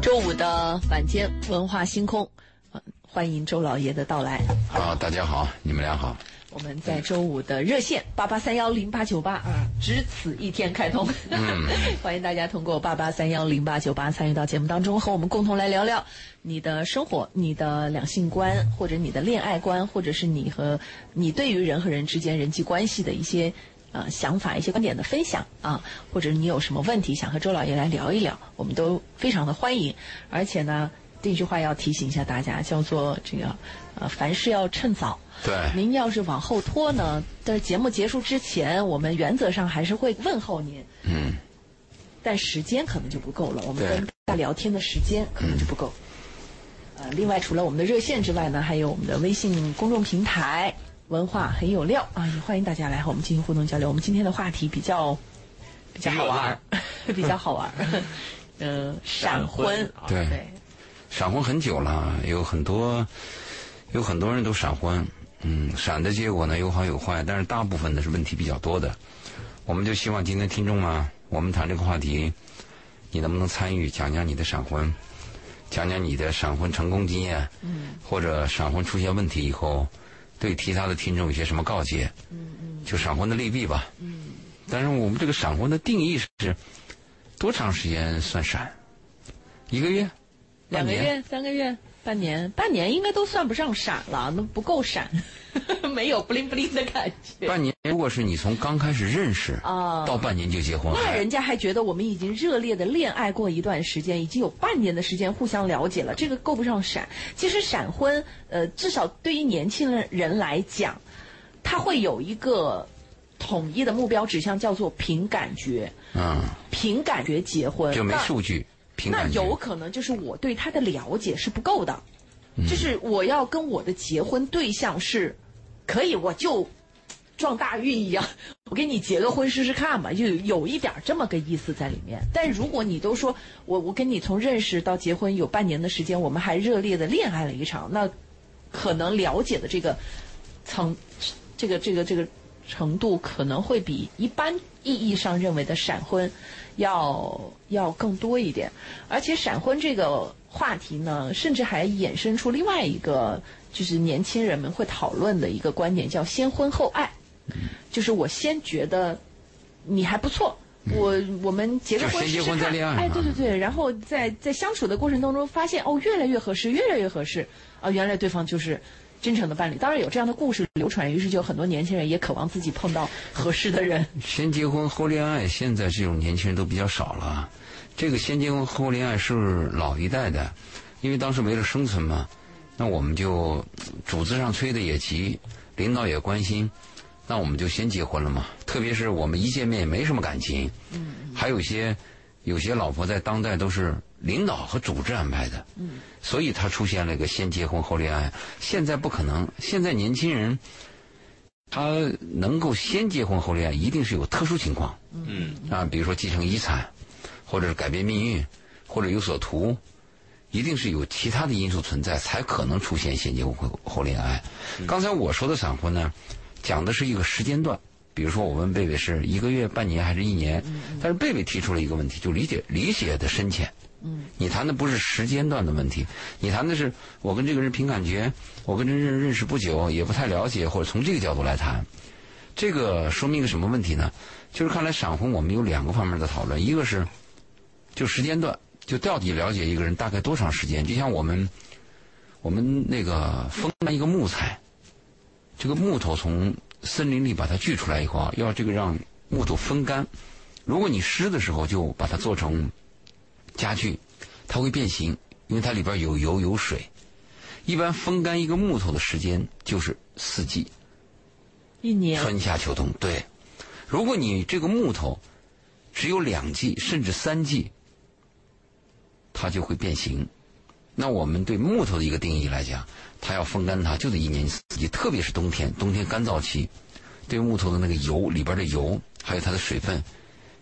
周五的晚间文化星空，欢迎周老爷的到来。好，大家好，你们俩好。我们在周五的热线八八三幺零八九八啊，只此一天开通。欢迎大家通过八八三幺零八九八参与到节目当中，和我们共同来聊聊你的生活、你的两性观，或者你的恋爱观，或者是你和你对于人和人之间人际关系的一些呃想法、一些观点的分享啊，或者你有什么问题想和周老爷来聊一聊，我们都非常的欢迎。而且呢，这句话要提醒一下大家，叫做这个呃，凡事要趁早。对，您要是往后拖呢，在节目结束之前，我们原则上还是会问候您，嗯，但时间可能就不够了。我们跟大家聊天的时间可能就不够。呃，另外除了我们的热线之外呢，还有我们的微信公众平台“文化很有料”啊，也欢迎大家来和我们进行互动交流。我们今天的话题比较比较好玩儿，比较好玩儿。嗯，闪婚，对对，闪婚很久了，有很多有很多人都闪婚，嗯，闪的结果呢有好有坏，但是大部分呢是问题比较多的。我们就希望今天听众啊，我们谈这个话题，你能不能参与讲讲你的闪婚，讲讲你的闪婚成功经验，嗯，或者闪婚出现问题以后，对其他的听众有些什么告诫，嗯嗯，就闪婚的利弊吧，嗯，但是我们这个闪婚的定义是多长时间算闪？一个月？半年两个月、三个月、半年，半年应该都算不上闪了，那不够闪，没有不灵不灵的感觉。半年，如果是你从刚开始认识啊到半年就结婚，还那人家还觉得我们已经热烈的恋爱过一段时间，已经有半年的时间互相了解了，这个够不上闪。其实闪婚，呃，至少对于年轻人来讲，他会有一个统一的目标指向，叫做凭感觉，嗯，凭感觉结婚。就没数据，凭那。有可能就是我对他的了解是不够的，就是我要跟我的结婚对象是，可以我就撞大运一样，我给你结个婚试试看吧，就有一点儿这么个意思在里面。但如果你都说我我跟你从认识到结婚有半年的时间，我们还热烈的恋爱了一场，那可能了解的这个层，这个这个这个程度可能会比一般意义上认为的闪婚要要更多一点。而且闪婚这个话题呢，甚至还衍生出另外一个，就是年轻人们会讨论的一个观点，叫先婚后爱。就是我先觉得你还不错。我我们结个婚就先结婚试试看再恋爱哎，对对对，然后在在相处的过程当中，发现哦，越来越合适，越来越合适啊，原来对方就是真诚的伴侣。当然有这样的故事流传，于是就有很多年轻人也渴望自己碰到合适的人。先结婚后恋爱，现在这种年轻人都比较少了。这个先结婚后恋爱是老一代的，因为当时为了生存嘛，那我们就组织上催的也急，领导也关心，那我们就先结婚了嘛。特别是我们一见面也没什么感情，嗯，还有些有些老婆在当代都是领导和组织安排的，嗯，所以他出现了一个先结婚后恋爱。现在不可能，现在年轻人。他能够先结婚后恋爱，一定是有特殊情况。嗯啊，比如说继承遗产，或者是改变命运，或者有所图，一定是有其他的因素存在，才可能出现先结婚后后恋爱。刚才我说的闪婚呢，讲的是一个时间段。比如说，我问贝贝是一个月、半年还是一年？但是贝贝提出了一个问题，就理解理解的深浅。嗯，你谈的不是时间段的问题，你谈的是我跟这个人凭感觉，我跟这人认识不久，也不太了解，或者从这个角度来谈。这个说明一个什么问题呢？就是看来闪婚我们有两个方面的讨论，一个是就时间段，就到底了解一个人大概多长时间？就像我们我们那个风干一个木材，这个木头从森林里把它锯出来以后啊，要这个让木头风干。如果你湿的时候就把它做成家具，它会变形，因为它里边有油有水。一般风干一个木头的时间就是四季，一年春夏秋冬。对，如果你这个木头只有两季甚至三季，它就会变形。那我们对木头的一个定义来讲，它要风干它就得一年四季，特别是冬天，冬天干燥期，对木头的那个油里边的油还有它的水分，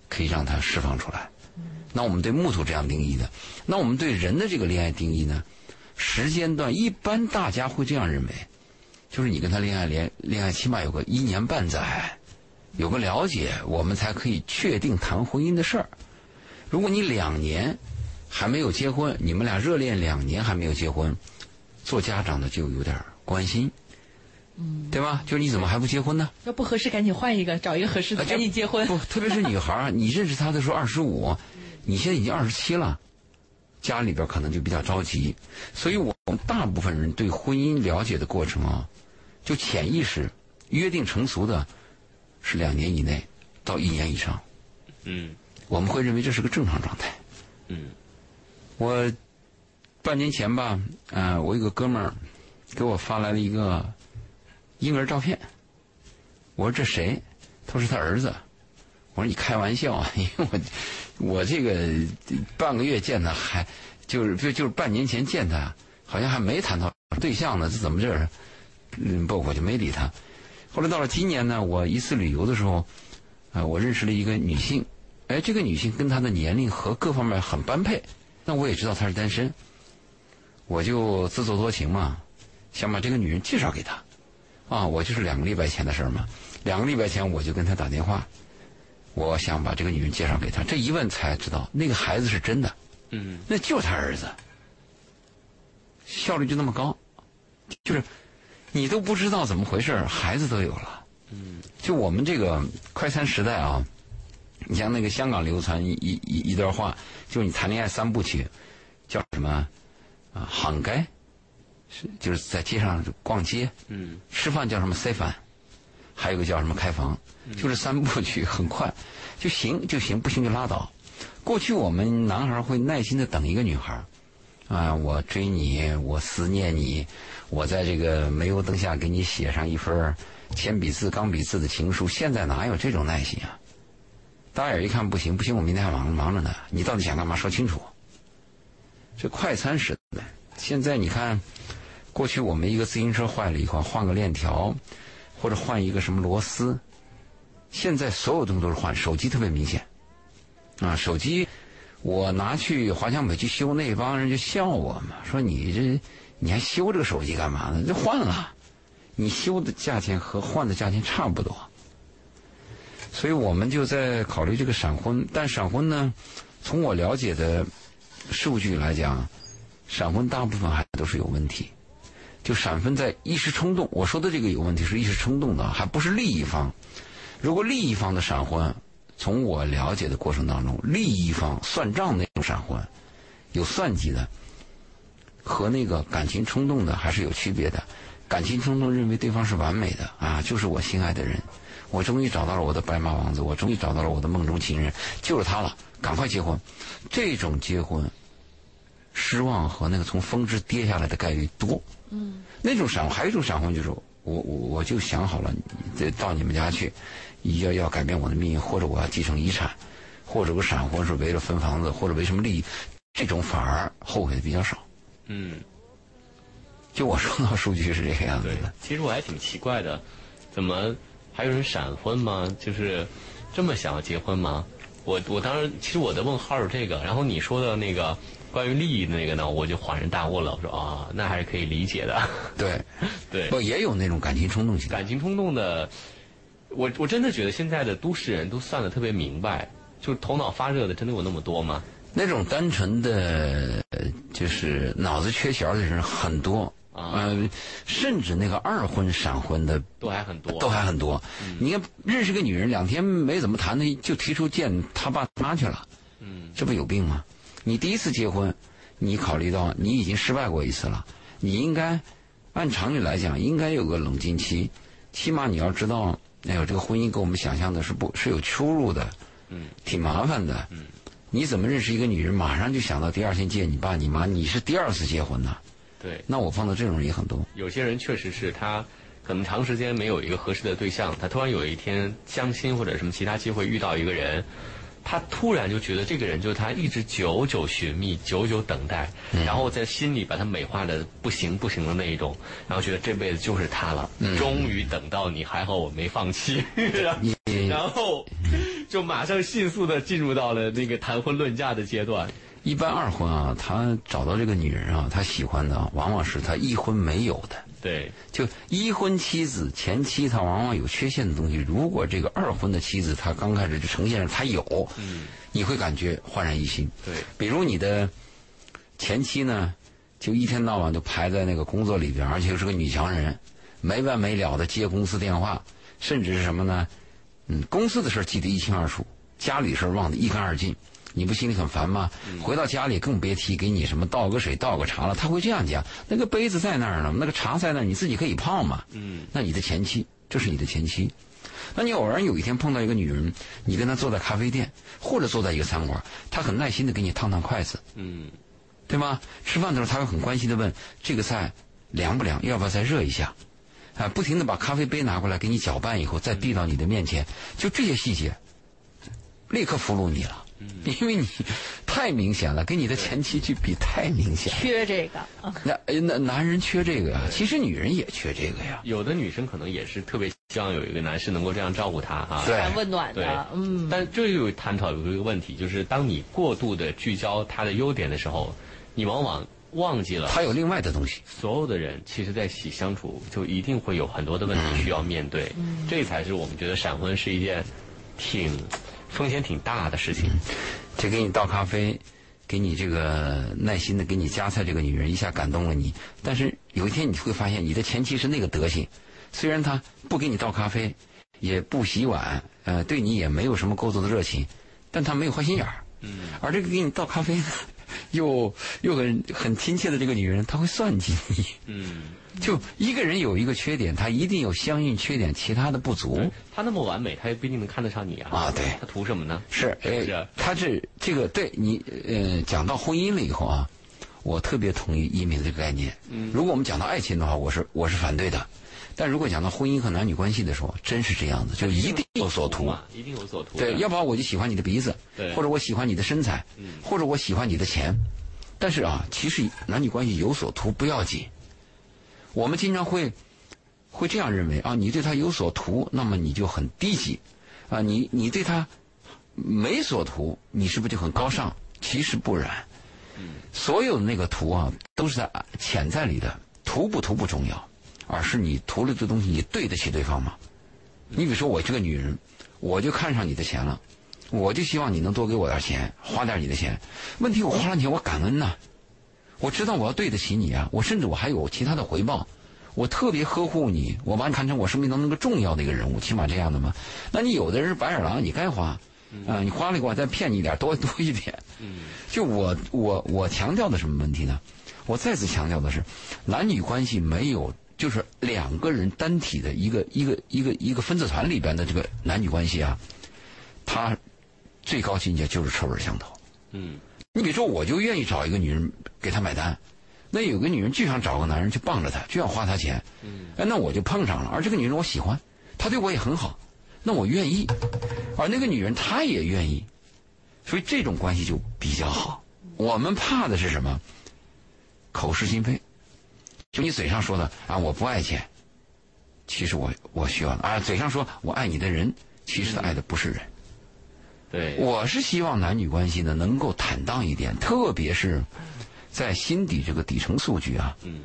可以让它释放出来。那我们对木头这样定义的，那我们对人的这个恋爱定义呢？时间段一般大家会这样认为，就是你跟他恋爱恋恋爱起码有个一年半载，有个了解，我们才可以确定谈婚姻的事儿。如果你两年还没有结婚，你们俩热恋两年还没有结婚，做家长的就有点关心，嗯，对吧？就你怎么还不结婚呢？要不合适赶紧换一个，找一个合适的，赶紧结婚。不，特别是女孩儿，你认识她的时候二十五，你现在已经二十七了，家里边可能就比较着急。所以我们大部分人对婚姻了解的过程啊，就潜意识约定成俗的，是两年以内到一年以上。嗯我们会认为这是个正常状态。嗯我半年前吧，呃，我有个哥们儿给我发来了一个婴儿照片。我说这谁？他说他儿子。我说你开玩笑啊，因为我我这个半个月见他还就是就就是半年前见他，好像还没谈到对象呢，这怎么这？嗯，不，我就没理他。后来到了今年呢，我一次旅游的时候，啊、我认识了一个女性，哎，这个女性跟她的年龄和各方面很般配，那我也知道她是单身，我就自作多情嘛，想把这个女人介绍给她。啊，我就是两个礼拜前的事儿嘛，两个礼拜前我就跟她打电话，我想把这个女人介绍给他，这一问才知道那个孩子是真的，嗯。那就是他儿子，效率就那么高，就是你都不知道怎么回事孩子都有了。嗯。就我们这个快餐时代啊，你像那个香港流传一一一一段话，就是你谈恋爱三部曲，叫什么？啊？行街，是就是在街上逛街，嗯。吃饭叫什么？塞饭，还有一个叫什么开房，就是三部曲，很快 就行就行，不行就拉倒。过去我们男孩会耐心的等一个女孩，啊，我追你，我思念你，我在这个煤油灯下给你写上一份铅笔字、钢笔字的情书。现在哪有这种耐心啊？大眼一看不行，不行，我明天还忙忙着呢。你到底想干嘛？说清楚。这快餐时代，现在你看，过去我们一个自行车坏了以后，换个链条，或者换一个什么螺丝，现在所有东西都是换。手机特别明显，啊，手机我拿去华强北去修，那帮人就笑我嘛，说你这你还修这个手机干嘛呢？就换了，你修的价钱和换的价钱差不多。所以我们就在考虑这个闪婚，但闪婚呢，从我了解的数据来讲，闪婚大部分还都是有问题。就闪婚在一时冲动，我说的这个有问题是一时冲动的，还不是利益方。如果利益方的闪婚，从我了解的过程当中，利益方算账那种闪婚，有算计的，和那个感情冲动的还是有区别的。感情冲动认为对方是完美的啊，就是我心爱的人，我终于找到了我的白马王子，我终于找到了我的梦中情人，就是他了，赶快结婚。这种结婚，失望和那个从峰值跌下来的概率多。嗯，那种闪婚还有一种闪婚就是我我我就想好了，这到你们家去，要要改变我的命运，或者我要继承遗产，或者我闪婚是为了分房子，或者为什么利益，这种反而后悔的比较少。嗯，就我收到数据是这个样子的。。其实我还挺奇怪的，怎么还有人闪婚吗？就是这么想要结婚吗？我我当时其实我的问号是这个，然后你说的那个关于利益的那个呢，我就恍然大悟了。我说啊，那还是可以理解的。对，对，不也有那种感情冲动型的。感情冲动的，我我真的觉得现在的都市人都算的特别明白，就是头脑发热的，真的有那么多吗？那种单纯的，呃就是脑子缺弦的人很多，啊呃，甚至那个二婚、闪婚的都还很多，都还很多。你看，认识个女人两天没怎么谈的，就提出见他爸他妈去了，嗯这不有病吗？你第一次结婚，你考虑到你已经失败过一次了，你应该按常理来讲，应该有个冷静期，起码你要知道，哎呦，这个婚姻跟我们想象的是不是有出入的，嗯，挺麻烦的。嗯，你怎么认识一个女人，马上就想到第二天见你爸你妈，你是第二次结婚呢？对，那我碰到这种人也很多。有些人确实是他可能长时间没有一个合适的对象，他突然有一天相亲或者什么其他机会遇到一个人，他突然就觉得这个人就是他一直久久寻觅、久久等待，然后在心里把他美化的不行不行的那一种，然后觉得这辈子就是他了，终于等到你，还好我没放弃，然后就马上迅速的进入到了那个谈婚论嫁的阶段。一般二婚啊，他找到这个女人啊，他喜欢的啊往往是他一婚没有的。对，就一婚妻子前妻她往往有缺陷的东西，如果这个二婚的妻子她刚开始就呈现着她有，嗯，你会感觉焕然一新。对，比如你的前妻呢，就一天到晚就排在那个工作里边，而且是个女强人，没完没了的接公司电话，甚至是什么呢？嗯，公司的事记得一清二楚，家里事忘得一干二净。你不心里很烦吗？回到家里更别提给你什么倒个水、倒个茶了。他会这样讲：那个杯子在那儿呢，那个茶在那儿，你自己可以泡嘛。嗯，那你的前妻，这是你的前妻。那你偶然有一天碰到一个女人，你跟她坐在咖啡店，或者坐在一个餐馆，她很耐心的给你烫烫筷子，嗯，对吗？吃饭的时候，她会很关心的问这个菜凉不凉，要不要再热一下？啊，不停的把咖啡杯拿过来给你搅拌以后，再递到你的面前，就这些细节，立刻俘虏你了。因为你太明显了，跟你的前妻去比太明显了。缺这个，那呃那男人缺这个呀，其实女人也缺这个呀。有的女生可能也是特别希望有一个男士能够这样照顾她啊。对蛮温暖的，，嗯，但这又探讨有一个问题，就是当你过度的聚焦他的优点的时候，你往往忘记了他有另外的东西。所有的人其实在一起相处，就一定会有很多的问题需要面对，这才是我们觉得闪婚是一件挺风险挺大的事情。这给你倒咖啡，给你这个耐心的给你夹菜，这个女人一下感动了你。但是有一天你会发现，你的前妻是那个德行，虽然她不给你倒咖啡，也不洗碗，呃，对你也没有什么过多的热情，但她没有坏心眼儿。嗯，而这个给你倒咖啡呢，又又很很亲切的这个女人，她会算计你。嗯，就一个人有一个缺点，他一定有相应缺点，其他的不足。他那么完美，他也不一定能看得上你啊。啊对他图什么呢？是，是呃，他是这个对你呃讲到婚姻了以后啊，我特别同意一民这个概念。嗯如果我们讲到爱情的话，我是我是反对的。但如果讲到婚姻和男女关系的时候，真是这样子，就一定有所图。一定有所图。对，要不然我就喜欢你的鼻子，对或者我喜欢你的身材，嗯或者我喜欢你的钱。但是啊，其实男女关系有所图不要紧。我们经常会会这样认为啊，你对他有所图，那么你就很低级啊，你你对他没所图，你是不是就很高尚？其实不然。所有的那个图啊，都是在潜在里的，图不图不重要，而是你图了这东西，你对得起对方吗？你比如说我这个女人，我就看上你的钱了，我就希望你能多给我点钱，花点你的钱。问题我花了钱，我感恩呐、我知道我要对得起你啊，我甚至我还有其他的回报，我特别呵护你，我把你看成我生命当中一个重要的一个人物，起码这样的嘛。那你有的人是白眼狼，你该花，啊、你花了给我再骗你一点，多多一点。嗯就我我我强调的什么问题呢？我再次强调的是，男女关系没有就是两个人单体的一个一个一个一个分子团里边的这个男女关系啊，它最高境界就是臭味相投。嗯你比如说，我就愿意找一个女人给她买单，那有个女人就想找个男人去傍着她，就想花她钱，嗯哎，那我就碰上了。而这个女人我喜欢，她对我也很好，那我愿意，而那个女人她也愿意，所以这种关系就比较好。我们怕的是什么？口是心非，就你嘴上说的啊，我不爱钱，其实我我需要的啊，嘴上说我爱你的人，其实他爱的不是人。对，我是希望男女关系呢能够坦荡一点，特别是在心底这个底层数据啊，嗯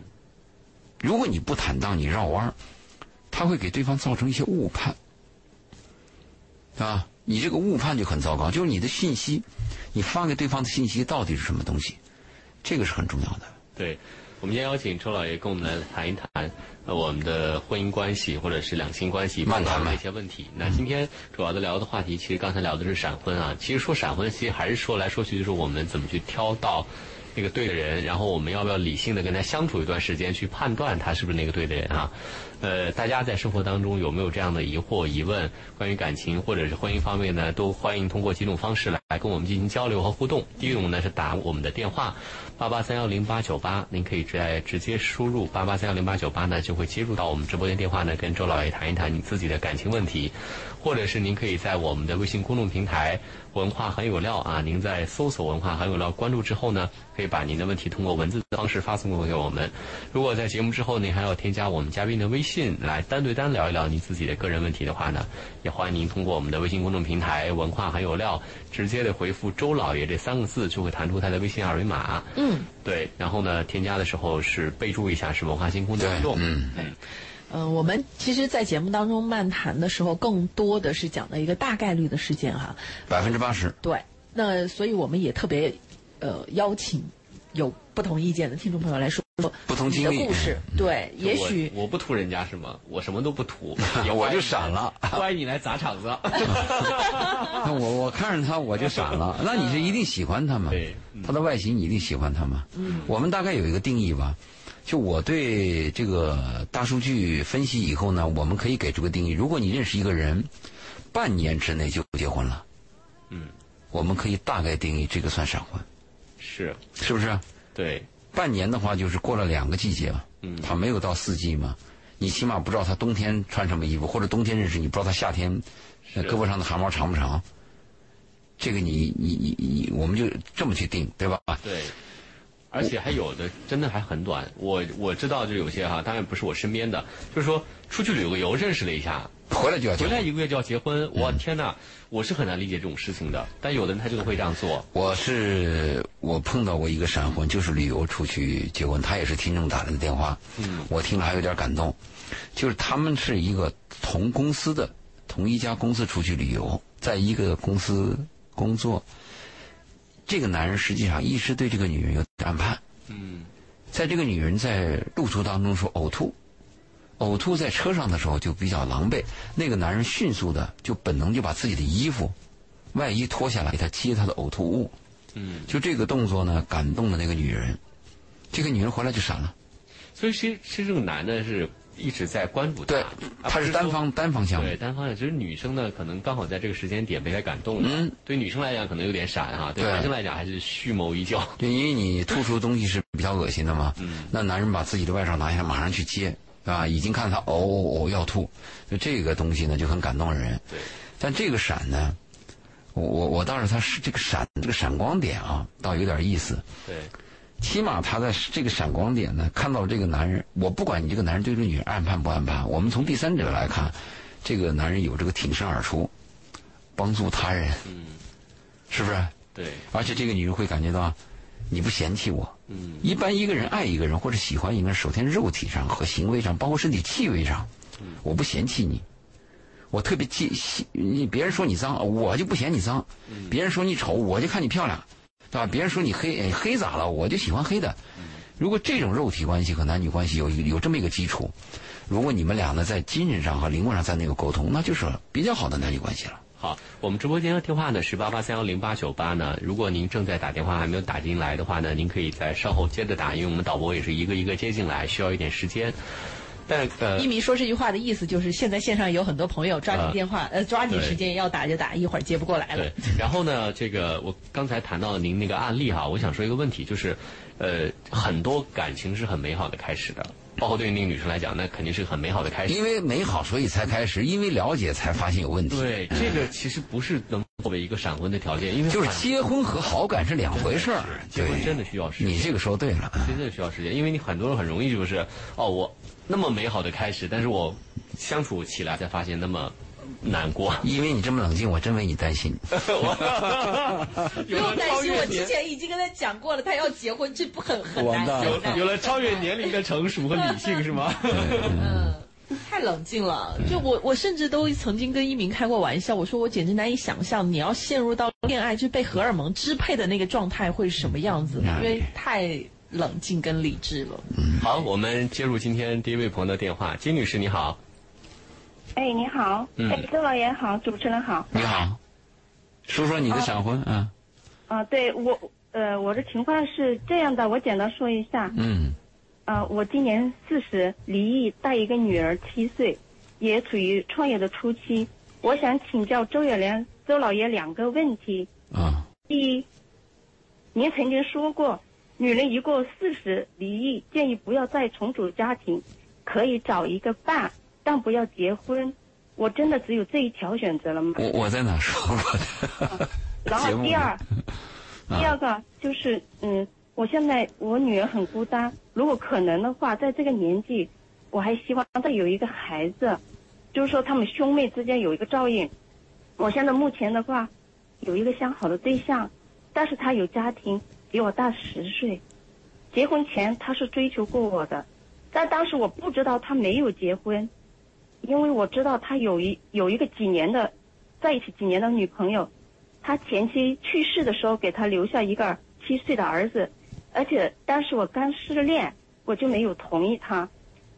如果你不坦荡，你绕弯儿，他会给对方造成一些误判，啊，你这个误判就很糟糕。就是你的信息，你发给对方的信息到底是什么东西，这个是很重要的。对，我们今天邀请周老爷跟我们来谈一谈呃我们的婚姻关系或者是两性关系漫谈吧碰到的一些问题。那今天主要的聊的话题，其实刚才聊的是闪婚啊。其实说闪婚，其实还是说来说去就是我们怎么去挑到那个对的人，然后我们要不要理性的跟他相处一段时间，去判断他是不是那个对的人啊？呃，大家在生活当中有没有这样的疑惑、疑问，关于感情或者是婚姻方面呢？都欢迎通过几种方式来跟我们进行交流和互动。第一种呢是打我们的电话八八三幺零八九八，您可以直直接输入八八三幺零八九八呢，就会接入到我们直播间电话呢，跟周老爷谈一谈你自己的感情问题，或者是您可以在我们的微信公众平台“文化很有料”啊，您在搜索“文化很有料”关注之后呢，可以把您的问题通过文字的方式发送过给我们。如果在节目之后您还要添加我们嘉宾的微信来单对单聊一聊您自己的个人问题的话呢，也欢迎您通过我们的微信公众平台“文化很有料”直接的回复“周老爷”这三个字，就会弹出他的微信二维码。嗯，对，然后呢，添加的时候是备注一下是文化星空的互动。嗯嗯，呃，我们其实，在节目当中漫谈的时候，更多的是讲的一个大概率的事件哈。百分之八十。对，那所以我们也特别呃邀请有不同意见的听众朋友来说说不同经历的故事。对，也许我我不图人家是吗？我什么都不图，我就闪了 欢迎你来砸场子。那我我看着他我就闪了，那你是一定喜欢他吗？对他的外形你一定喜欢他吗？嗯，我们大概有一个定义吧。就我对这个大数据分析以后呢，我们可以给出个定义：如果你认识一个人，半年之内就结婚了，嗯，我们可以大概定义这个算闪婚，是，是不是？对，半年的话就是过了两个季节嘛，嗯他没有到四季嘛，你起码不知道他冬天穿什么衣服，或者冬天认识你不知道他夏天胳膊上的汗毛长不长，这个你你你你，我们就这么去定，对吧？对。而且还有的真的还很短，我我知道就有些哈，当然不是我身边的，就是说出去旅个游认识了一下，回来就要结婚。回来一个月就要结婚，我天哪，我是很难理解这种事情的。但有的人他就会这样做，我是我碰到过一个闪婚，就是旅游出去结婚，他也是听众打来的电话，嗯我听了还有点感动，就是他们是一个同公司的同一家公司出去旅游，在一个公司工作。这个男人实际上一直对这个女人有暗判，嗯。在这个女人在路途当中说呕吐，呕吐在车上的时候就比较狼狈，那个男人迅速的就本能就把自己的衣服、外衣脱下来给她接她的呕吐物，嗯，就这个动作呢感动了那个女人，这个女人回来就闪了。所以其实其实这个男的是一直在关注他，对，他是单方单方向对，单方向。其实女生呢，可能刚好在这个时间点被他感动了。嗯，对女生来讲可能有点闪哈，对对男生来讲还是蓄谋已久。对因为你吐出的东西是比较恶心的嘛，嗯那男人把自己的外罩拿下来，马上去接，对吧？已经看他呕呕呕要吐，就这个东西呢就很感动人。对，但这个闪呢，我我我倒是他是这个闪这个闪光点啊，倒有点意思。对，起码他在这个闪光点呢，看到了这个男人。我不管你这个男人对这个女人暗判不暗判，我们从第三者来看，这个男人有这个挺身而出，帮助他人，嗯，是不是？对，而且这个女人会感觉到你不嫌弃我。嗯一般一个人爱一个人或者喜欢一个人，首先肉体上和行为上，包括身体气味上，我不嫌弃你，我特别介喜你。别人说你脏，我就不嫌你脏；别人说你丑，我就看你漂亮，对吧？别人说你黑，哎黑咋了？我就喜欢黑的。如果这种肉体关系和男女关系有有这么一个基础，如果你们俩呢在精神上和灵魂上在那个沟通，那就是比较好的男女关系了。好，我们直播间的电话呢是八八三幺零八九八呢。如果您正在打电话还没有打进来的话呢，您可以在稍后接着打，因为我们导播也是一个一个接进来，需要一点时间。但呃一，鸣说这句话的意思就是，现在线上有很多朋友抓紧电话，呃，抓紧时间要打就打，一会儿接不过来了对。，然后呢，这个我刚才谈到您那个案例哈，我想说一个问题，就是，呃，很多感情是很美好的开始的，包括对于那个女生来讲，那肯定是很美好的开始。因为美好，所以才开始；因为了解，才发现有问题。对，这个其实不是能作为一个闪婚的条件，因为就是结婚和好感是两回事儿。结婚真的需要时间你这个说对了。真的需要时间，因为你很多人很容易就是哦，我那么美好的开始，但是我相处起来才发现那么难过。因为你这么冷静，我真为你担心。不用担心，我之前已经跟他讲过了，他要结婚，这不很很难完蛋了很难有了超越年龄的成熟和理性是吗？嗯，太冷静了。就我，我甚至都曾经跟一鸣开过玩笑，我说我简直难以想象，你要陷入到恋爱就被荷尔蒙支配的那个状态会是什么样子，因为太冷静跟理智了。好，我们接入今天第一位朋友的电话，金女士你好。哎，你好，嗯哎，周老爷好，主持人好。你好，说说你的闪婚啊？啊、对我，呃，我的情况是这样的，我简单说一下。嗯呃，我今年四十，离异，带一个女儿七岁，也处于创业的初期。我想请教周远良周老爷两个问题。啊第一，您曾经说过，女人一过四十离异，建议不要再重组家庭，可以找一个伴，但不要结婚。我真的只有这一条选择了吗？我我在哪说过的？然后第二，啊第二个就是，嗯，我现在我女儿很孤单，如果可能的话，在这个年纪，我还希望再有一个孩子，就是说他们兄妹之间有一个照应。我现在目前的话，有一个相好的对象，但是他有家庭，比我大十岁。结婚前他是追求过我的，但当时我不知道他没有结婚，因为我知道他有一有一个几年的，在一起几年的女朋友，他前妻去世的时候给他留下一个七岁的儿子，而且当时我刚失恋，我就没有同意他。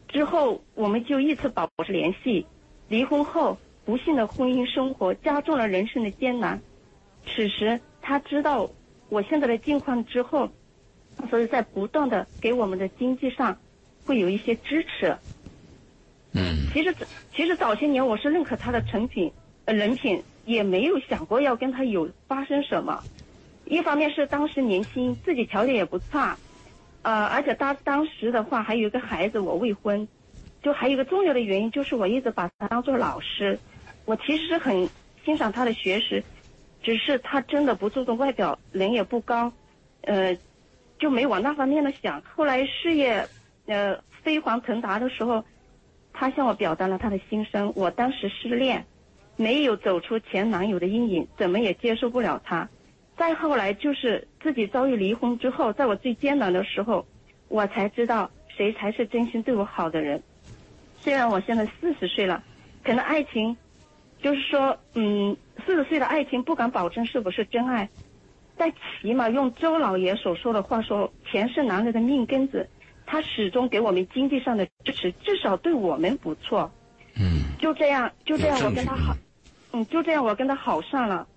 之后我们就一直保持联系。离婚后，不幸的婚姻生活加重了人生的艰难。此时他知道我现在的境况之后，所以在不断的给我们的经济上会有一些支持。嗯其实其实早些年我是认可他的成品呃人品，也没有想过要跟他有发生什么。一方面是当时年轻，自己条件也不差，呃，而且当当时的话还有一个孩子，我未婚，就还有一个重要的原因就是我一直把他当做老师，我其实是很欣赏他的学识，只是他真的不注重外表，人也不高，呃，就没往那方面的想。后来事业呃飞黄腾达的时候，他向我表达了他的心声。我当时失恋，没有走出前男友的阴影，怎么也接受不了他。再后来就是自己遭遇离婚之后，在我最艰难的时候，我才知道谁才是真心对我好的人。虽然我现在四十岁了，可能爱情，就是说，嗯，四十岁的爱情不敢保证是不是真爱，但起码用周老爷所说的话说，钱是男人的命根子，他始终给我们经济上的支持，至少对我们不错。嗯就这样，就这样，我跟他好，嗯，就这样，我跟他好上了。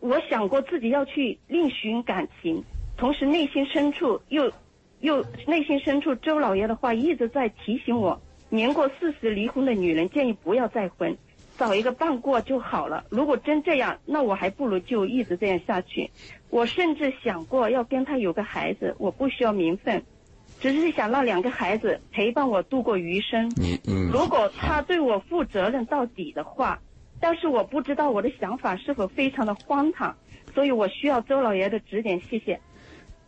我想过自己要去另寻感情，同时内心深处又又内心深处，周老爷的话一直在提醒我：年过四十离婚的女人建议不要再婚，找一个伴过就好了。如果真这样，那我还不如就一直这样下去。我甚至想过要跟他有个孩子，我不需要名分，只是想让两个孩子陪伴我度过余生。你嗯，如果他对我负责任到底的话，但是我不知道我的想法是否非常的荒唐，所以我需要周老爷的指点，谢谢。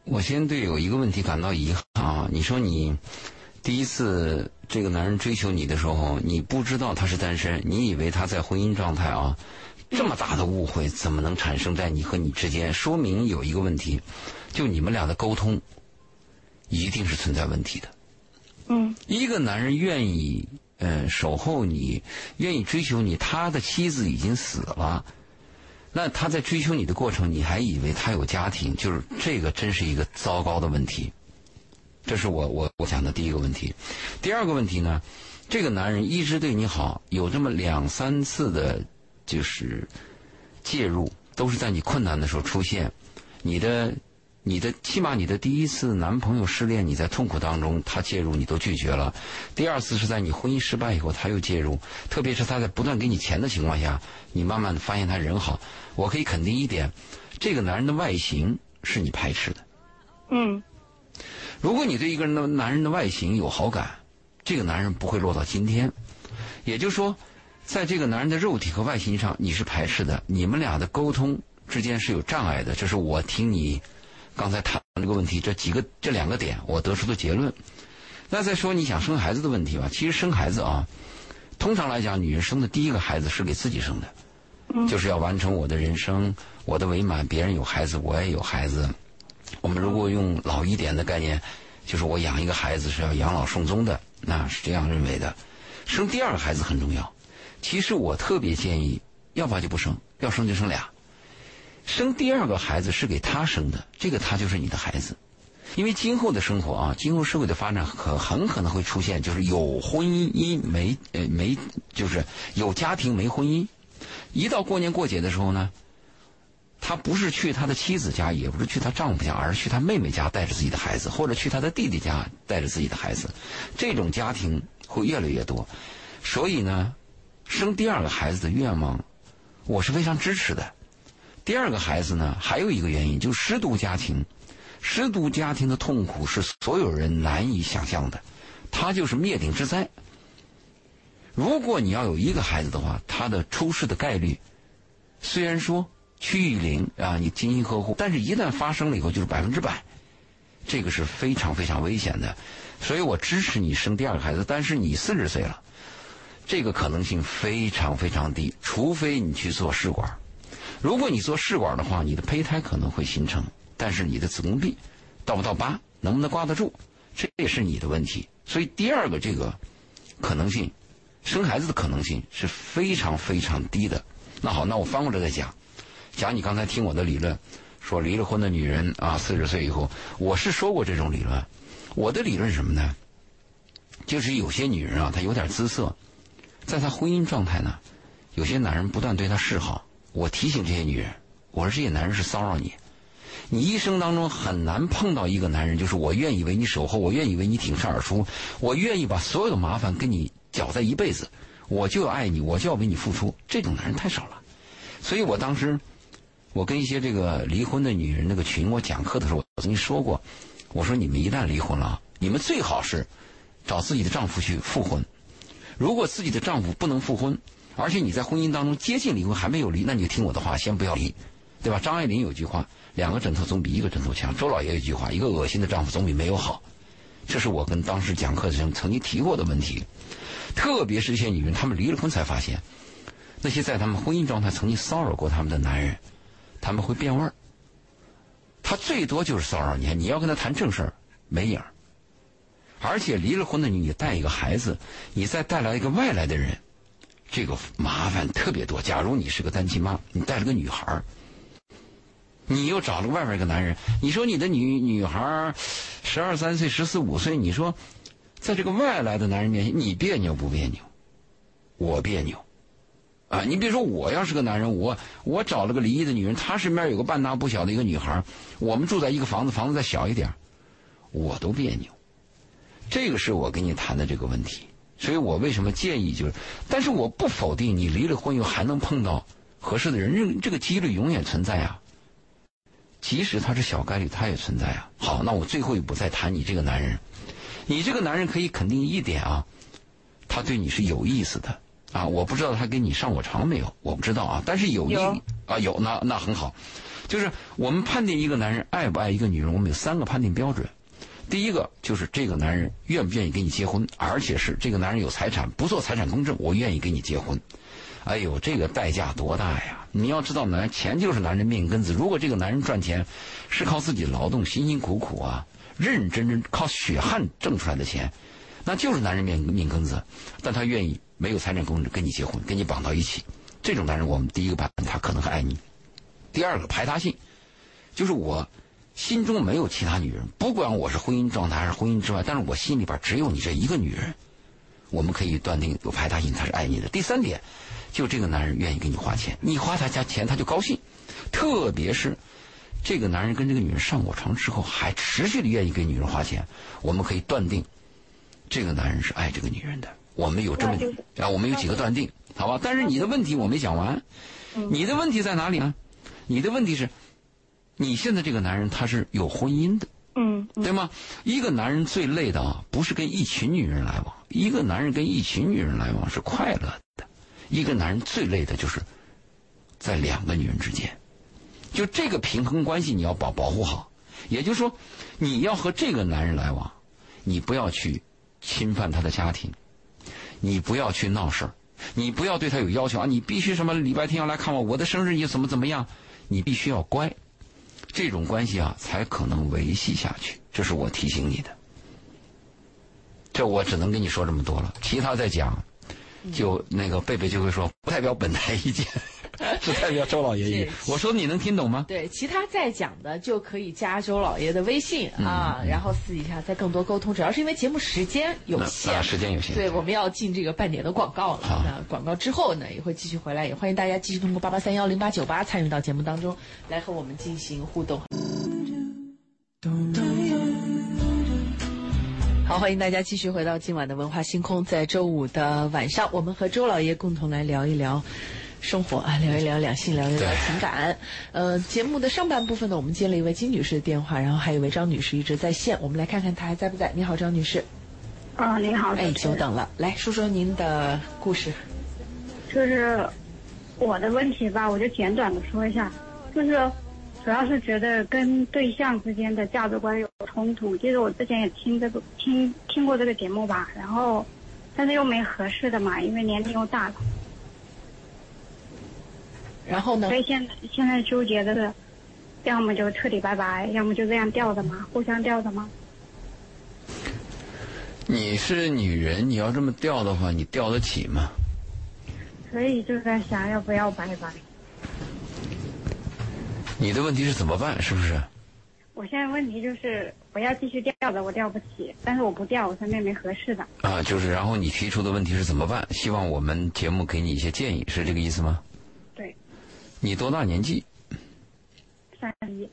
我先对有一个问题感到遗憾啊！你说你第一次这个男人追求你的时候，你不知道他是单身，你以为他在婚姻状态啊，这么大的误会怎么能产生在你和你之间？说明有一个问题，就你们俩的沟通一定是存在问题的。嗯一个男人愿意呃守候你，愿意追求你，他的妻子已经死了，那他在追求你的过程，你还以为他有家庭，就是这个真是一个糟糕的问题。这是我我我讲的第一个问题。第二个问题呢，这个男人一直对你好，有这么两三次的，就是介入，都是在你困难的时候出现。你的你的起码你的第一次男朋友失恋，你在痛苦当中他介入你都拒绝了；第二次是在你婚姻失败以后他又介入，特别是他在不断给你钱的情况下，你慢慢的发现他人好。我可以肯定一点，这个男人的外形是你排斥的。嗯如果你对一个人的男人的外形有好感，这个男人不会落到今天。也就是说，在这个男人的肉体和外形上你是排斥的，你们俩的沟通之间是有障碍的。这是我听你刚才谈这个问题这几个这两个点我得出的结论。那再说你想生孩子的问题吧，其实生孩子啊，通常来讲，女人生的第一个孩子是给自己生的，就是要完成我的人生，我的美满。别人有孩子，我也有孩子。我们如果用老一点的概念，就是我养一个孩子是要养老送终的，那是这样认为的。生第二个孩子很重要。其实我特别建议，要不然就不生，要生就生俩。生第二个孩子是给他生的，这个他就是你的孩子。因为今后的生活啊，今后社会的发展可很可能会出现，就是有婚姻没呃没，就是有家庭没婚姻。一到过年过节的时候呢，他不是去他的妻子家，也不是去他丈夫家，而是去他妹妹家带着自己的孩子，或者去他的弟弟家带着自己的孩子。这种家庭会越来越多，所以呢，生第二个孩子的愿望，我是非常支持的。第二个孩子呢，还有一个原因，就是失独家庭。失独家庭的痛苦是所有人难以想象的，它就是灭顶之灾。如果你要有一个孩子的话，他的出事的概率虽然说趋于零啊，你精心呵护，但是一旦发生了以后就是百分之百，这个是非常非常危险的。所以我支持你生第二个孩子，但是你四十岁了，这个可能性非常非常低，除非你去做试管。如果你做试管的话，你的胚胎可能会形成，但是你的子宫壁到不到疤，能不能挂得住，这也是你的问题。所以第二个这个可能性，生孩子的可能性是非常非常低的。那好，那我翻过来再讲，讲你刚才听我的理论，说离了婚的女人啊，四十岁以后，我是说过这种理论。我的理论是什么呢？就是有些女人啊，她有点姿色，在她婚姻状态呢，有些男人不断对她示好。我提醒这些女人，我说这些男人是骚扰你，你一生当中很难碰到一个男人，就是我愿意为你守候，我愿意为你挺身而出，我愿意把所有的麻烦跟你搅在一辈子，我就要爱你，我就要为你付出，这种男人太少了。所以我当时，我跟一些这个离婚的女人那个群，我讲课的时候，我曾经说过，我说你们一旦离婚了，你们最好是找自己的丈夫去复婚，如果自己的丈夫不能复婚。而且你在婚姻当中接近离婚还没有离，那你就听我的话，先不要离，对吧？张爱玲有句话：两个枕头总比一个枕头强。周老爷有句话：一个恶心的丈夫总比没有好。这是我跟当时讲课的人曾经提过的问题。特别是这些女人，她们离了婚才发现，那些在她们婚姻状态曾经骚扰过她们的男人，他们会变味儿。他最多就是骚扰你，你要跟他谈正事儿，没影儿。而且离了婚的你带一个孩子，你再带来一个外来的人。这个麻烦特别多。假如你是个单亲妈，你带了个女孩儿，你又找了外面一个男人，你说你的女女孩儿十二三岁、十四五岁，你说在这个外来的男人面前，你别扭不别扭？我别扭啊！你比如说，我要是个男人，我我找了个离异的女人，她身边有个半大不小的一个女孩，我们住在一个房子，房子再小一点我都别扭。这个是我跟你谈的这个问题。所以我为什么建议就是，但是我不否定你离了婚以后还能碰到合适的人，这这个几率永远存在啊。即使他是小概率，他也存在啊。好，那我最后一步再谈你这个男人，你这个男人可以肯定一点啊，他对你是有意思的啊。我不知道他跟你上过床没有，我不知道啊。但是有一啊，有那那很好，就是我们判定一个男人爱不爱一个女人，我们有三个判定标准。第一个就是这个男人愿不愿意跟你结婚，而且是这个男人有财产，不做财产公证，我愿意跟你结婚。哎呦，这个代价多大呀！你要知道，男钱就是男人命根子。如果这个男人赚钱是靠自己劳动、辛辛苦苦啊、认认真真靠血汗挣出来的钱，那就是男人命命根子。但他愿意没有财产公证跟你结婚，跟你绑到一起，这种男人我们第一个判他可能还爱你。第二个排他性，就是我。心中没有其他女人，不管我是婚姻状态还是婚姻之外，但是我心里边只有你这一个女人，我们可以断定有排他性，他是爱你的。第三点，就这个男人愿意给你花钱，你花他家钱他就高兴，特别是这个男人跟这个女人上过床之后还持续的愿意给女人花钱，我们可以断定这个男人是爱这个女人的。我们有这么啊，我们有几个断定，好吧？但是你的问题我没讲完，你的问题在哪里呢？你的问题是。你现在这个男人他是有婚姻的，嗯，对吗？一个男人最累的啊，不是跟一群女人来往，一个男人跟一群女人来往是快乐的，一个男人最累的就是在两个女人之间，就这个平衡关系你要保保护好。也就是说，你要和这个男人来往，你不要去侵犯他的家庭，你不要去闹事儿，你不要对他有要求啊，你必须什么礼拜天要来看我，我的生日你怎么怎么样，你必须要乖。这种关系啊，才可能维系下去。这是我提醒你的。这我只能跟你说这么多了，其他再讲，就那个贝贝就会说不代表本台意见，是代表周老爷爷。我说你能听懂吗？对，其他再讲的就可以加周老爷的微信啊，然后私底下再更多沟通。主要是因为节目时间有限，时间有限，对，我们要进这个半点的广告了。那广告之后呢，也会继续回来，也欢迎大家继续通过八八三幺零八九八参与到节目当中来和我们进行互动。好，欢迎大家继续回到今晚的文化星空。在周五的晚上，我们和周老爷共同来聊一聊生活啊，聊一聊两性，聊一聊情感。呃，节目的上半部分呢，我们接了一位金女士的电话，然后还有一位张女士一直在线，我们来看看她还在不在。你好，张女士。啊，你好，哎，久等了，来说说您的故事。就是我的问题吧，我就简短的说一下，就是主要是觉得跟对象之间的价值观有冲突。其实我之前也听这个听听过这个节目吧，然后但是又没合适的嘛，因为年龄又大了，然后呢所？以现在现在纠结的是，要么就彻底拜拜，要么就这样吊着嘛，互相吊着嘛。你是女人，你要这么吊的话，你吊得起吗？所以就在想要不要拜拜。你的问题是怎么办？是不是？我现在问题就是我要继续吊着，我吊不起，但是我不吊，我身边没合适的。啊，就是然后你提出的问题是怎么办？希望我们节目给你一些建议，是这个意思吗？对，你多大年纪？三十一。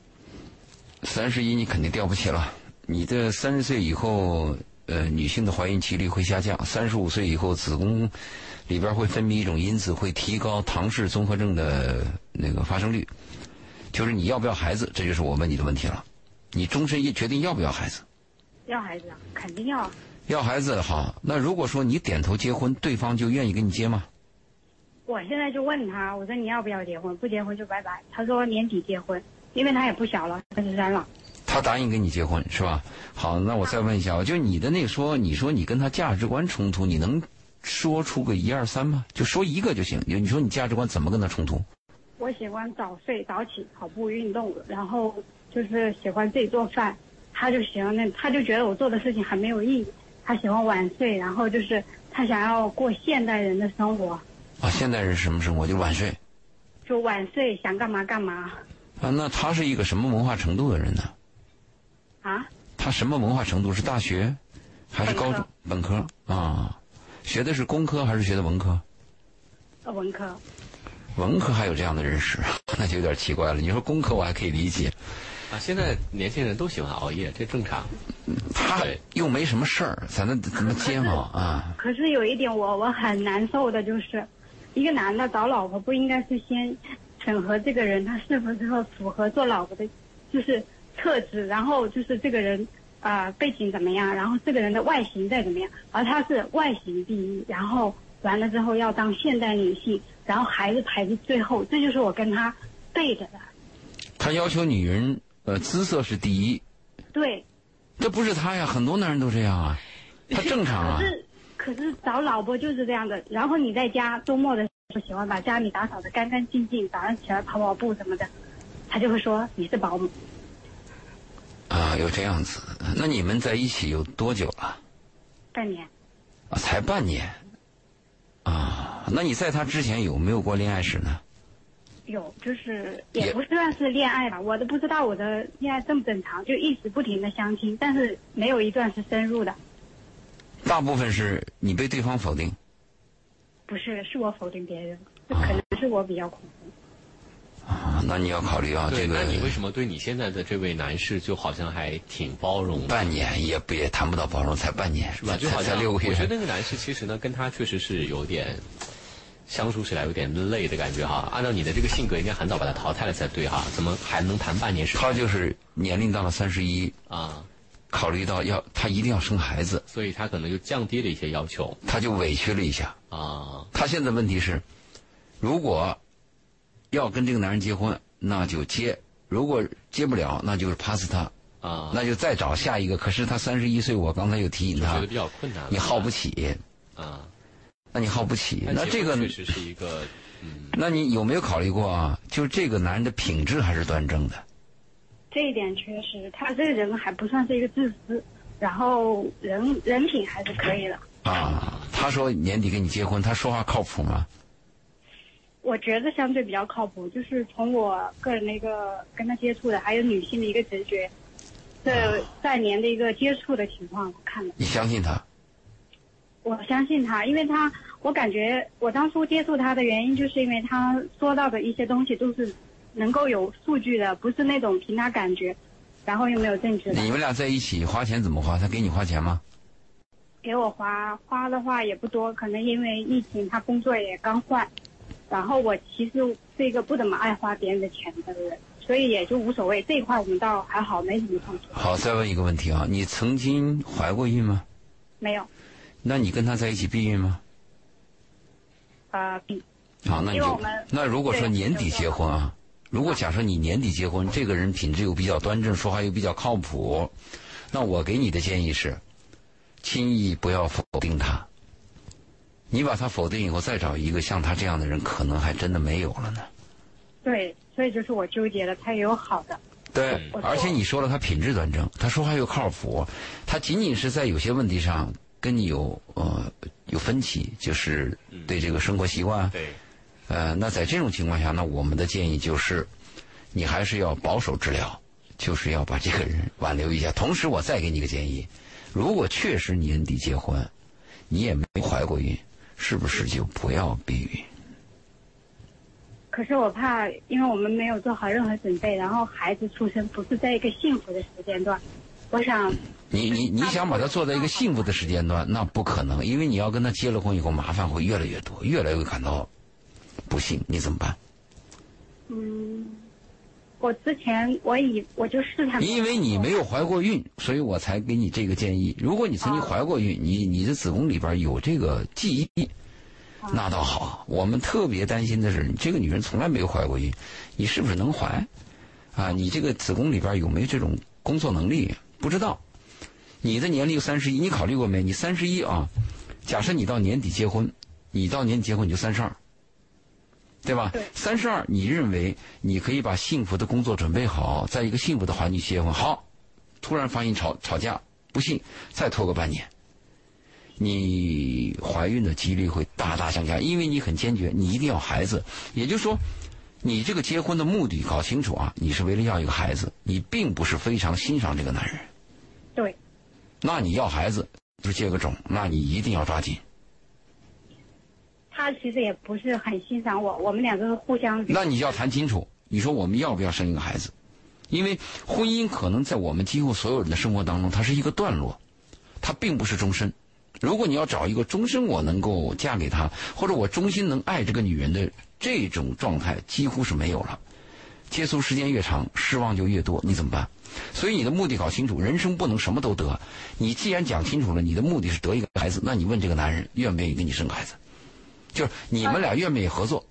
三十一，你肯定吊不起了。你这三十岁以后，呃，女性的怀孕几率会下降。三十五岁以后，子宫里边会分泌一种因子，会提高唐氏综合症的那个发生率。就是你要不要孩子，这就是我问你的问题了。你终身决定要不要孩子？要孩子啊，肯定要啊。要孩子好，那如果说你点头结婚，对方就愿意跟你结吗？我现在就问他，我说你要不要结婚？不结婚就拜拜。他说年底结婚，因为他也不小了，三十三了。他答应跟你结婚是吧？好，那我再问一下，就你的那个说，你说你跟他价值观冲突，你能说出个一二三吗？就说一个就行。你说你价值观怎么跟他冲突？我喜欢早睡早起，跑步运动，然后就是喜欢自己做饭。他就喜欢那，他就觉得我做的事情很没有意义。他喜欢晚睡，然后就是他想要过现代人的生活，啊，现代人什么生活？就晚睡就晚睡想干嘛干嘛啊？那他是一个什么文化程度的人呢？啊。他什么文化程度？是大学还是高中？本科啊？学的是工科还是学的文科？呃，文科。文科还有这样的认识，那就有点奇怪了。你说工科我还可以理解，啊，现在年轻人都喜欢熬夜，这正常。他又没什么事儿，咱那怎么接嘛啊？可是有一点我我很难受的就是，一个男的找老婆不应该是先审核这个人他是不是符合做老婆的，就是特质，然后就是这个人啊、呃背景怎么样，然后这个人的外形再怎么样，而他是外形第一，然后完了之后要当现代女性，然后孩子排在最后，这就是我跟他背着的，他要求女人呃姿色是第一，对。这不是他呀，很多男人都这样啊，他正常啊可。是可是找老婆就是这样的，然后你在家周末的时候喜欢把家里打扫的干干净净，早上起来跑跑步什么的，他就会说你是保姆。啊，有这样子。那你们在一起有多久了？半年啊，才半年。啊，那你在他之前有没有过恋爱史呢？有，就是也也不算是恋爱吧，我都不知道我的恋爱正不正常，就一直不停的相亲，但是没有一段是深入的，大部分是你被对方否定。不是是我否定别人，这可能是我比较恐怖。啊，那你要考虑啊，这个那你为什么对你现在的这位男士就好像还挺包容的？半年也不也谈不到包容，才半年，是吧？才就好像才六个月。我觉得那个男士其实呢，跟他确实是有点相处起来有点累的感觉哈。按照你的这个性格，应该很早把他淘汰了才对哈，怎么还能谈半年时间？他就是年龄到了三十一，啊，考虑到要他一定要生孩子，所以他可能就降低了一些要求他就委屈了一下。啊。他现在问题是，如果要跟这个男人结婚，那就结；如果结不了，那就是 pass 他，啊，那就再找下一个。可是他三十一岁，我刚才又提醒他觉得，比较困难。你耗不起，啊，那你耗不起。那这个，确实是一个嗯，那你有没有考虑过啊？就是这个男人的品质还是端正的。这一点确实，他这个人还不算是一个自私，然后人人品还是可以的。啊，他说年底跟你结婚，他说话靠谱吗？我觉得相对比较靠谱，就是从我个人的一个跟他接触的，还有女性的一个直觉，这半年的一个接触的情况看的，你相信他？我相信他，因为他，我感觉我当初接触他的原因，就是因为他说到的一些东西都是能够有数据的，不是那种凭他感觉，然后又没有证据的。你们俩在一起花钱怎么花？他给你花钱吗？给我花花的话也不多，可能因为疫情，他工作也刚换，然后我其实是一个不怎么爱花别人的钱的人，所以也就无所谓。这一块我们倒还好，没什么冲突。好，再问一个问题啊，你曾经怀过孕吗？没有，那你跟他在一起避孕吗？呃，避好，那你就那如果说年底结婚啊，如果假设你年底结婚，这个人品质又比较端正，说话又比较靠谱，那我给你的建议是，轻易不要否定他。你把他否定以后，再找一个像他这样的人，可能还真的没有了呢。对，所以就是我纠结的，他也有好的，对，而且你说了他品质端正，他说话又靠谱，他仅仅是在有些问题上跟你有呃有分歧，就是对这个生活习惯，对，呃，那在这种情况下，那我们的建议就是，你还是要保守治疗，就是要把这个人挽留一下。同时，我再给你个建议，如果确实年底结婚，你也没怀过孕，是不是就不要避孕？可是我怕，因为我们没有做好任何准备，然后孩子出生不是在一个幸福的时间段，我想你你你想把他做在一个幸福的时间段，那不可能，因为你要跟他结了婚以后，麻烦会越来越多，越来越感到不幸，你怎么办？嗯，我之前我以我就试探过，因为你没有怀过孕，所以我才给你这个建议。如果你曾经怀过孕，你你的子宫里边有这个记忆，那倒好。我们特别担心的是，你这个女人从来没有怀过孕，你是不是能怀？啊，你这个子宫里边有没有这种工作能力？不知道。你的年龄三十一，你考虑过没？你三十一啊，假设你到年底结婚，你到年底结婚你就三十二，对吧对？三十二，你认为你可以把幸福的工作准备好，在一个幸福的环境结婚，好，突然发现吵吵架，不幸再拖个半年，你怀孕的几率会大大降下，因为你很坚决，你一定要孩子。也就是说，你这个结婚的目的搞清楚啊，你是为了要一个孩子，你并不是非常欣赏这个男人。对，那你要孩子，就是接个种，那你一定要抓紧。他其实也不是很欣赏我，我们两个互相。那你就要谈清楚，你说我们要不要生一个孩子？因为婚姻可能在我们几乎所有人的生活当中，它是一个段落，它并不是终身。如果你要找一个终身我能够嫁给他，或者我衷心能爱这个女人的这种状态，几乎是没有了。接触时间越长，失望就越多，你怎么办？所以你的目的搞清楚，人生不能什么都得。你既然讲清楚了，你的目的是得一个孩子，那你问这个男人愿不愿意跟你生孩子？就是你们俩愿不愿意合作？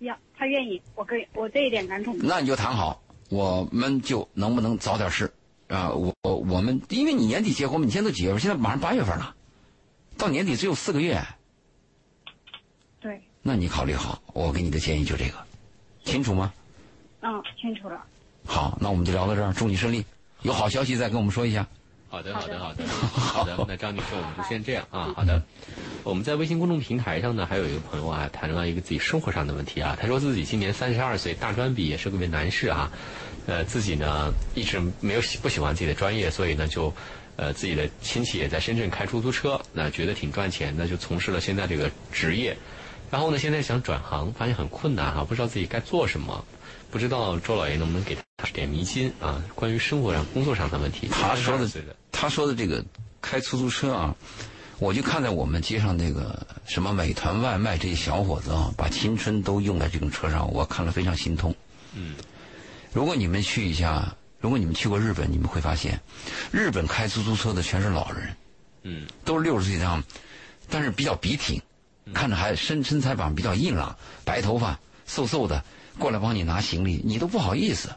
要他愿意，我可以我这一点难处。那你就谈好，我们就能不能早点试啊？我我我们因为你年底结婚嘛，你现在都几月份？现在马上八月份了，到年底只有四个月，对，那你考虑好，我给你的建议就这个，清楚吗？嗯，清楚了。好，那我们就聊到这儿，祝你顺利，有好消息再跟我们说一下。好的好的，好的，好的。那张女士，我们就先这样啊。好的，我们在微信公众平台上呢，还有一个朋友啊，谈了一个自己生活上的问题啊。他说自己今年三十二岁，大专毕业，是个位男士啊。呃，自己呢一直没有喜不喜欢自己的专业，所以呢就呃自己的亲戚也在深圳开出租车，那觉得挺赚钱的，就从事了现在这个职业。然后呢，现在想转行，发现很困难哈、不知道自己该做什么。不知道周老爷能不能给他指点迷津啊？关于生活上、工作上的问题。他说的32岁的他说的这个开出租车啊，我就看在我们街上那个什么美团外卖这些小伙子啊，把青春都用在这种车上，我看了非常心痛。嗯，如果你们去一下，如果你们去过日本，你们会发现，日本开出租车的全是老人，嗯都是六十岁以上，但是比较笔挺，看着还身身材板比较硬朗，白头发，瘦瘦的，过来帮你拿行李，你都不好意思。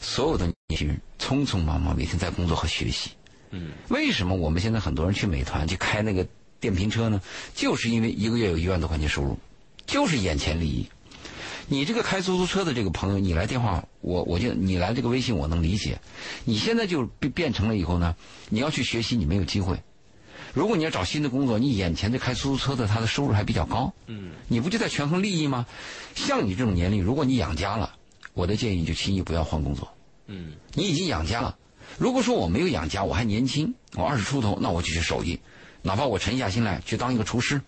所有的年轻人匆匆忙忙，每天在工作和学习。嗯为什么我们现在很多人去美团去开那个电瓶车呢？就是因为一个月有一万多块钱收入，就是眼前利益。你这个开出租车的这个朋友，你来电话，我我就你来这个微信，我能理解。你现在就变变成了以后呢，你要去学习，你没有机会。如果你要找新的工作，你眼前这开出租车的，他的收入还比较高，嗯你不就在权衡利益吗？像你这种年龄，如果你养家了，我的建议就轻易不要换工作。嗯你已经养家了。如果说我没有养家，我还年轻，我二十出头，那我就去手艺，哪怕我沉下心来去当一个厨师，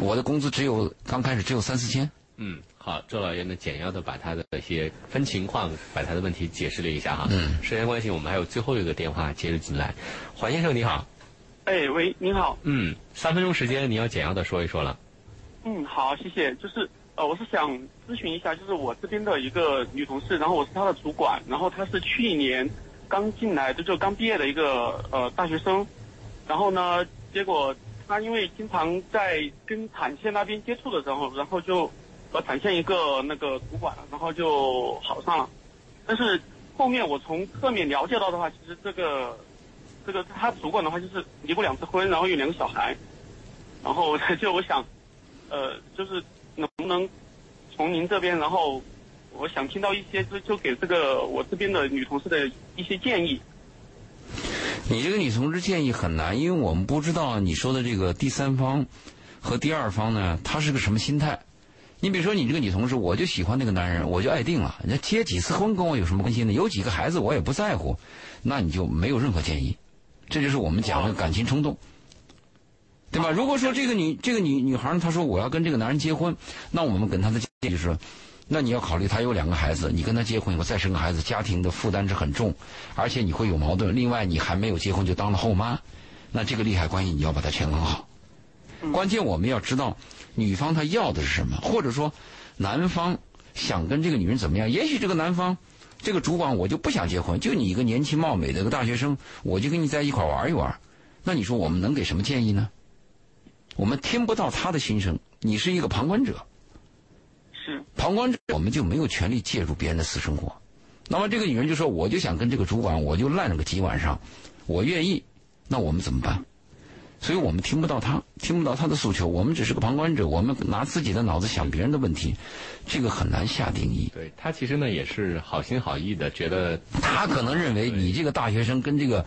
我的工资只有刚开始只有三四千。嗯，好，周老爷呢简要的把他的一些分情况，把他的问题解释了一下哈。嗯时间关系，我们还有最后一个电话接着进来。黄先生你好，哎，喂，您好。嗯，三分钟时间，你要简要的说一说了。嗯，好，谢谢。就是呃，我是想咨询一下，就是我这边的一个女同事，然后我是她的主管，然后她是去年刚进来就，就刚毕业的一个呃大学生，然后呢，结果他因为经常在跟产线那边接触的时候，然后就和产线一个那个主管，然后就好上了。但是后面我从侧面了解到的话，其实这个这个他主管的话就是离过两次婚，然后有两个小孩，然后就我想，呃，就是能不能从您这边，然后我想听到一些就就给这个我这边的女同事的一些建议。你这个女同志建议很难，因为我们不知道你说的这个第三方和第二方呢，他是个什么心态。你比如说，你这个女同事，我就喜欢那个男人，我就爱定了。人家结几次婚跟我有什么关系呢？有几个孩子我也不在乎，那你就没有任何建议。这就是我们讲的感情冲动，对吧？如果说这个女这个女女孩她说我要跟这个男人结婚，那我们跟她的建议就是，那你要考虑他有两个孩子，你跟他结婚以后再生个孩子，家庭的负担是很重，而且你会有矛盾。另外，你还没有结婚就当了后妈，那这个利害关系你要把它权衡好。关键我们要知道女方她要的是什么，或者说男方想跟这个女人怎么样？也许这个男方这个主管我就不想结婚，就你一个年轻貌美的一个大学生，我就跟你在一块玩一玩。那你说我们能给什么建议呢？我们听不到他的心声，你是一个旁观者。是旁观者，我们就没有权利介入别人的私生活。那么这个女人就说：“我就想跟这个主管，我就烂了个几晚上，我愿意。”那我们怎么办？所以我们听不到她，听不到她的诉求，我们只是个旁观者，我们拿自己的脑子想别人的问题，这个很难下定义。对他其实呢也是好心好意的，觉得他可能认为你这个大学生跟这个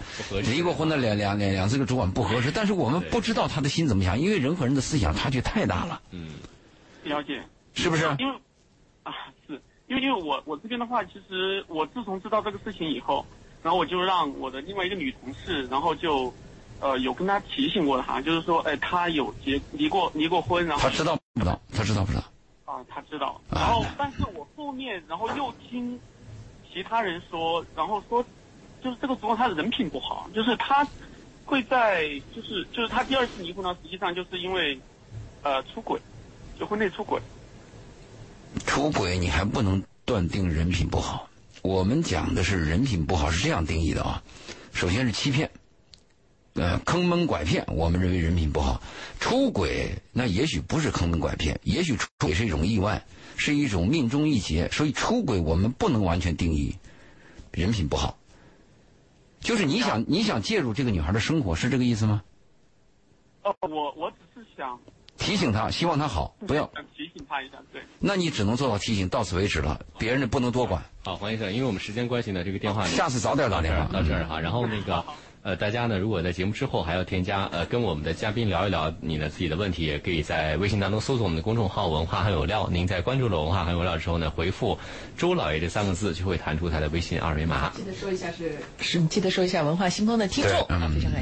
离过婚的两两两两这个主管不合适，但是我们不知道他的心怎么想，因为人和人的思想差距太大了，嗯，了解。是不是？因为啊，是因为因为我我这边的话，其实我自从知道这个事情以后，然后我就让我的另外一个女同事，然后就呃有跟她提醒过她，就是说，哎，她有结离过离过婚，然后她知道不知道？她知道不知道？啊，她知道。啊然后，但是我后面然后又听其他人说，然后说就是这个主管他的人品不好，就是他会在就是就是他第二次离婚呢，实际上就是因为呃出轨，就婚内出轨。出轨你还不能断定人品不好。我们讲的是人品不好是这样定义的啊，首先是欺骗，呃，坑蒙拐骗，我们认为人品不好。出轨那也许不是坑蒙拐骗，也许出轨是一种意外，是一种命中一劫，所以出轨我们不能完全定义人品不好。就是你想你想介入这个女孩的生活，是这个意思吗？哦，我我只是想提醒他，希望他好，不要。提醒他一下，对。那你只能做到提醒，到此为止了，别人的不能多管。好，黄医生，因为我们时间关系呢，这个电话呢下次早点打电话到这儿哈。然后那个呃，大家呢，如果在节目之后还要添加呃，跟我们的嘉宾聊一聊你的自己的问题，也可以在微信当中搜索我们的公众号“文化很有料”。您在关注了“文化很有料”之后呢，回复“周老爷”这三个字，就会弹出他的微信二维码。记得说一下是是，记得说一下文化星空的听众非常感谢。